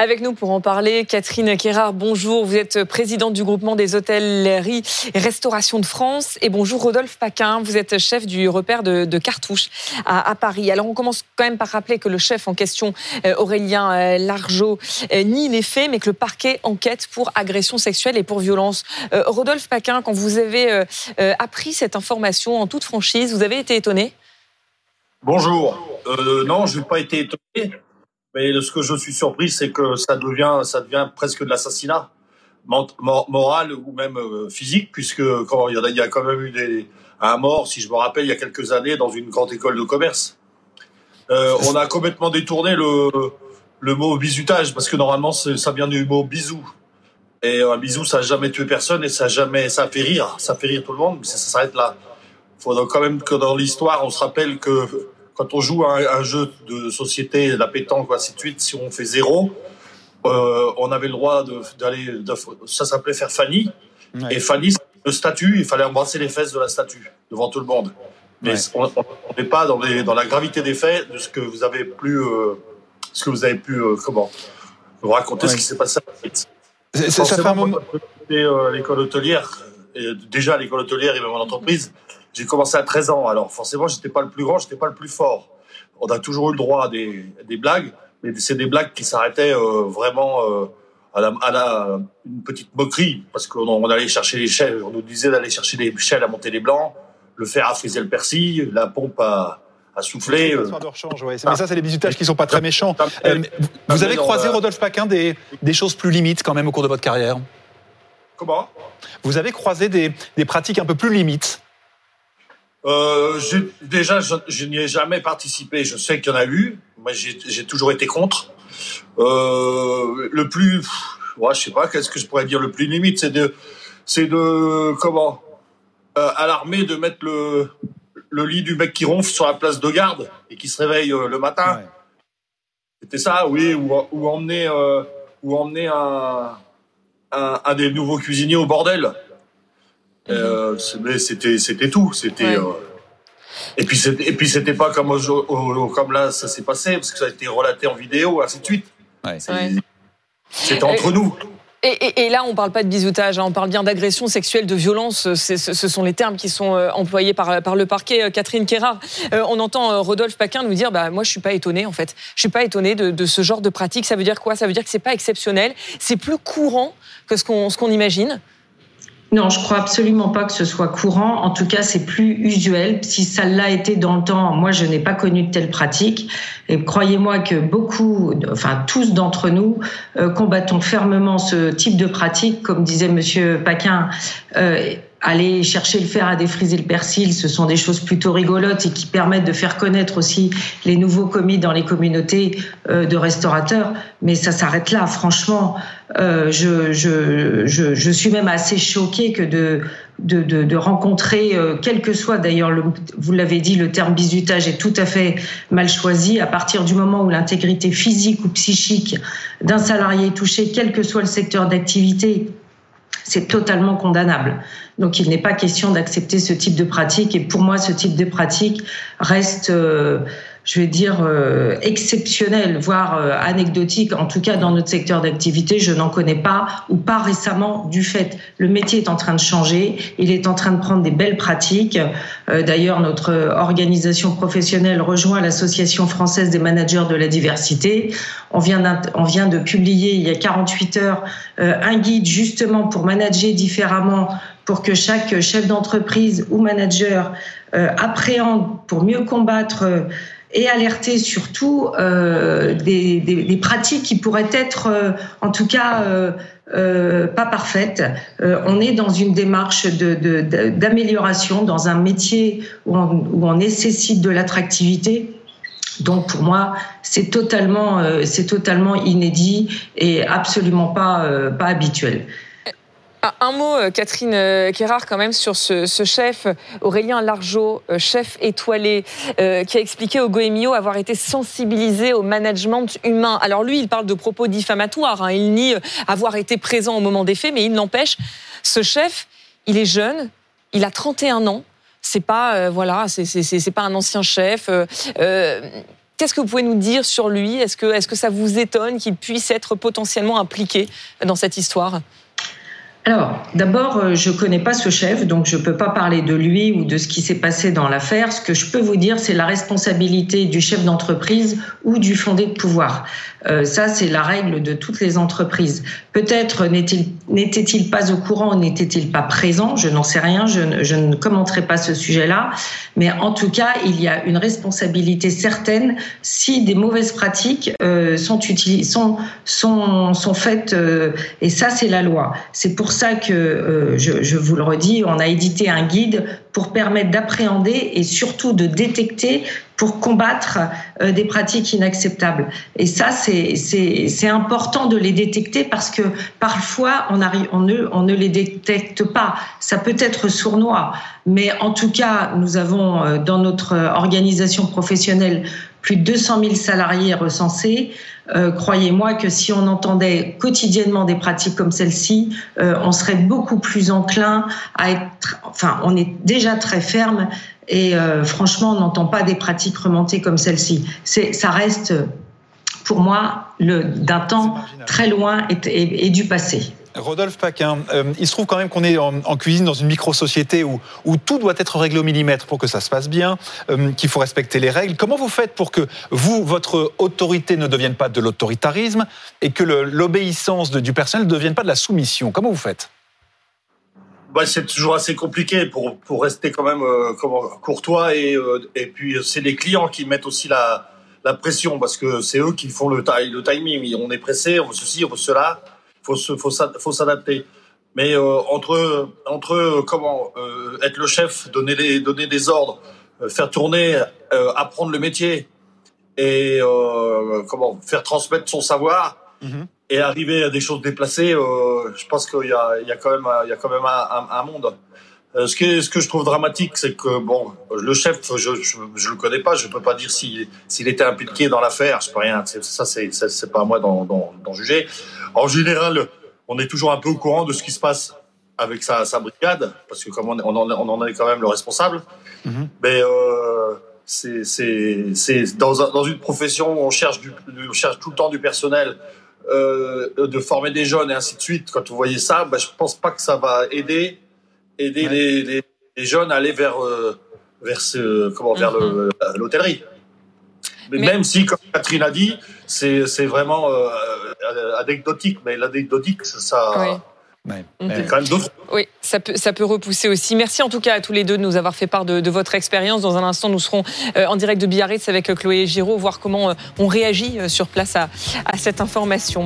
Avec nous pour en parler, Catherine Kérard, bonjour. Vous êtes présidente du groupement des hôtelleries et restauration de France. Et bonjour Rodolphe Paquin, vous êtes chef du repère de, Cartouche à, Paris. Alors on commence quand même par rappeler que le chef en question, euh, Aurélien euh, Largeau, euh, nie les faits, mais que le parquet enquête pour agression sexuelle et pour violence. Rodolphe Paquin, quand vous avez appris cette information en toute franchise, vous avez été étonné? Bonjour. non, je n'ai pas été étonné. Mais ce que je suis surpris, c'est que ça devient, ça devient presque de l'assassinat moral ou même euh, physique, puisque quand il y, a, il y a quand même eu des, un mort, si je me rappelle, il y a quelques années, dans une grande école de commerce. Euh, on a complètement détourné le, le mot bizutage, parce que normalement, ça vient du mot bisou. Et un bisou, ça n'a jamais tué personne et ça jamais, ça fait rire, ça fait rire tout le monde, mais ça, ça s'arrête là. Il faudra quand même que dans l'histoire, on se rappelle que quand on joue un, un jeu de société, la pétanque, ainsi de suite, si on fait zéro, euh, on avait le droit d'aller, ça s'appelait faire Fanny. Et Fanny, le statut, il fallait embrasser les fesses de la statue devant tout le monde. Mais on n'est pas dans, les, dans, la gravité des faits de ce que vous avez pu, euh, ce que vous avez pu, euh, comment, vous raconter ce qui s'est passé. Ça, ça fait un moment. l'école hôtelière, et déjà l'école hôtelière et même mon entreprise, j'ai commencé à 13 ans, alors forcément, j'étais pas le plus grand, j'étais pas le plus fort. On a toujours eu le droit à des, des blagues, mais c'est des blagues qui s'arrêtaient euh, vraiment euh, à, la, à la, une petite moquerie, parce qu'on on allait chercher les chèvres, on nous disait d'aller chercher les chèvres à monter les blancs, le fer à friser le persil, la pompe à, à souffler. Euh. De ouais. Mais ça, c'est les bisutages qui sont pas très méchants. vous avez croisé, Rodolphe Paquin, des, des choses plus limites quand même au cours de votre carrière? Comment? Vous avez croisé des, des pratiques un peu plus limites euh, déjà, je, je n'y ai jamais participé. Je sais qu'il y en a eu. Moi, j'ai toujours été contre. Euh, le plus, ouais, je sais pas, qu'est-ce que je pourrais dire le plus limite, c'est de, c'est de comment, euh, à l'armée de mettre le, le lit du mec qui ronfle sur la place de garde et qui se réveille euh, le matin. C'était ça, oui, ou, ou emmener, euh, ou emmener un, un, un des nouveaux cuisiniers au bordel. Euh, c'était c'était tout. C'était euh, et puis et puis c'était pas comme comme là ça s'est passé parce que ça a été relaté en vidéo ainsi de suite. C'était entre nous. Et, là, on ne parle pas de bisoutage, hein, on parle bien d'agression sexuelle, de violence. Ce sont les termes qui sont euh, employés par, par le parquet. Catherine Kérard, on entend Rodolphe Paquin nous dire bah, Moi, je ne suis pas étonné, en fait. Je ne suis pas étonné de, ce genre de pratique. Ça veut dire quoi? Ça veut dire que ce n'est pas exceptionnel. C'est plus courant que ce qu'on qu'on imagine. Non, je crois absolument pas que ce soit courant. En tout cas, c'est plus usuel. Si ça l'a été dans le temps, moi, je n'ai pas connu de telle pratique. Et croyez-moi que beaucoup, enfin tous d'entre nous, euh, combattons fermement ce type de pratique. Comme disait Monsieur Paquin, euh, aller chercher le fer à défriser le persil, ce sont des choses plutôt rigolotes et qui permettent de faire connaître aussi les nouveaux commis dans les communautés euh, de restaurateurs. Mais ça s'arrête là, franchement. Euh, je, je, je, je, suis même assez choquée que de, de, de, de rencontrer, euh, quel que soit d'ailleurs, vous l'avez dit, le terme bizutage est tout à fait mal choisi. À partir du moment où l'intégrité physique ou psychique d'un salarié est touchée, quel que soit le secteur d'activité, c'est totalement condamnable. Donc il n'est pas question d'accepter ce type de pratique. Et pour moi, ce type de pratique reste, euh, je vais dire, euh, exceptionnel, voire euh, anecdotique. En tout cas, dans notre secteur d'activité, je n'en connais pas ou pas récemment du fait. Le métier est en train de changer. Il est en train de prendre des belles pratiques. D'ailleurs, notre organisation professionnelle rejoint l'Association française des managers de la diversité. On vient, on vient de publier il y a 48 heures un guide justement pour manager différemment pour que chaque chef d'entreprise ou manager euh, appréhende pour mieux combattre euh, et alerter surtout euh, des, des, des, pratiques qui pourraient être, euh, en tout cas, euh, pas parfaites. on est dans une démarche d'amélioration, de, dans un métier où on, où on nécessite de l'attractivité. Donc pour moi, c'est totalement, c'est totalement inédit et absolument pas, pas habituel. Ah, un mot, euh, Catherine euh, Kérard, quand même, sur ce, chef, Aurélien Largeau, euh, chef étoilé, qui a expliqué au Goemio avoir été sensibilisé au management humain. Alors lui, il parle de propos diffamatoires, hein. il nie avoir été présent au moment des faits, mais il n'empêche, ce chef, il est jeune, il a 31 ans, c'est pas, voilà, c'est pas un ancien chef Qu'est-ce que vous pouvez nous dire sur lui? Est-ce que, est -ce que ça vous étonne qu'il puisse être potentiellement impliqué dans cette histoire? Alors, d'abord, euh, je ne connais pas ce chef, donc je ne peux pas parler de lui ou de ce qui s'est passé dans l'affaire. Ce que je peux vous dire, c'est la responsabilité du chef d'entreprise ou du fondé de pouvoir. Euh, ça, c'est la règle de toutes les entreprises. Peut-être n'était-il pas au courant ou n'était-il pas présent, je n'en sais rien, je ne, commenterai pas ce sujet-là. Mais en tout cas, il y a une responsabilité certaine si des mauvaises pratiques euh, sont, sont, faites, et ça, c'est la loi. C'est pour ça que, euh, je, vous le redis, on a édité un guide pour permettre d'appréhender et surtout de détecter pour combattre euh, des pratiques inacceptables. Et ça, c'est important de les détecter parce que parfois, on ne les détecte pas. Ça peut être sournois, mais en tout cas, nous avons euh, dans notre organisation professionnelle plus de 200 000 salariés recensés. Euh, croyez-moi que si on entendait quotidiennement des pratiques comme celle-ci, euh, on serait beaucoup plus enclin à être. Enfin, on est déjà très ferme et euh, franchement, on n'entend pas des pratiques remontées comme celle-ci. Ça reste, pour moi, d'un temps très loin et, et du passé. Rodolphe Paquin, euh, il se trouve quand même qu'on est en, cuisine dans une micro-société où, où, tout doit être réglé au millimètre pour que ça se passe bien, euh, qu'il faut respecter les règles. Comment vous faites pour que vous, votre autorité ne devienne pas de l'autoritarisme et que l'obéissance du personnel ne devienne pas de la soumission? Comment vous faites? Bah, c'est toujours assez compliqué pour, pour rester quand même euh, courtois et, et puis c'est les clients qui mettent aussi la, la pression parce que c'est eux qui font le, le timing. On est pressé, on veut ceci, on veut cela faut se, faut, faut s'adapter. Mais euh, entre entre euh, comment euh, être le chef, donner les donner des ordres, faire tourner, apprendre le métier et comment faire transmettre son savoir mhm. et arriver à des choses déplacées, je pense qu'il y a il y a quand même il y a quand même un, un, monde. Ce que ce que je trouve dramatique, c'est que bon, le chef, je, je, je le connais pas, je peux pas dire s'il s'il était impliqué dans l'affaire, je peux rien. Ça c'est c'est pas à moi d'en juger. En général, on est toujours un peu au courant de ce qui se passe avec sa, brigade, parce que comme on, en, est quand même le responsable. Mhm. Mais euh, c'est dans, dans une profession où on cherche, du, on cherche tout le temps du personnel, euh, de former des jeunes et ainsi de suite. Quand vous voyez ça, ben, je pense pas que ça va aider aider les, les, jeunes à aller vers euh, vers ce, comment vers mhm. l'hôtellerie. Mais, même si, comme Catherine a dit, c'est vraiment euh, anecdotique, mais l'anecdotique, ça. Oui. Mhm. Quand même oui, ça peut, ça peut repousser aussi. Merci en tout cas à tous les deux de nous avoir fait part de, de votre expérience. Dans un instant, nous serons euh, en direct de Biarritz avec Chloé Giraud, voir comment on réagit sur place à, à cette information.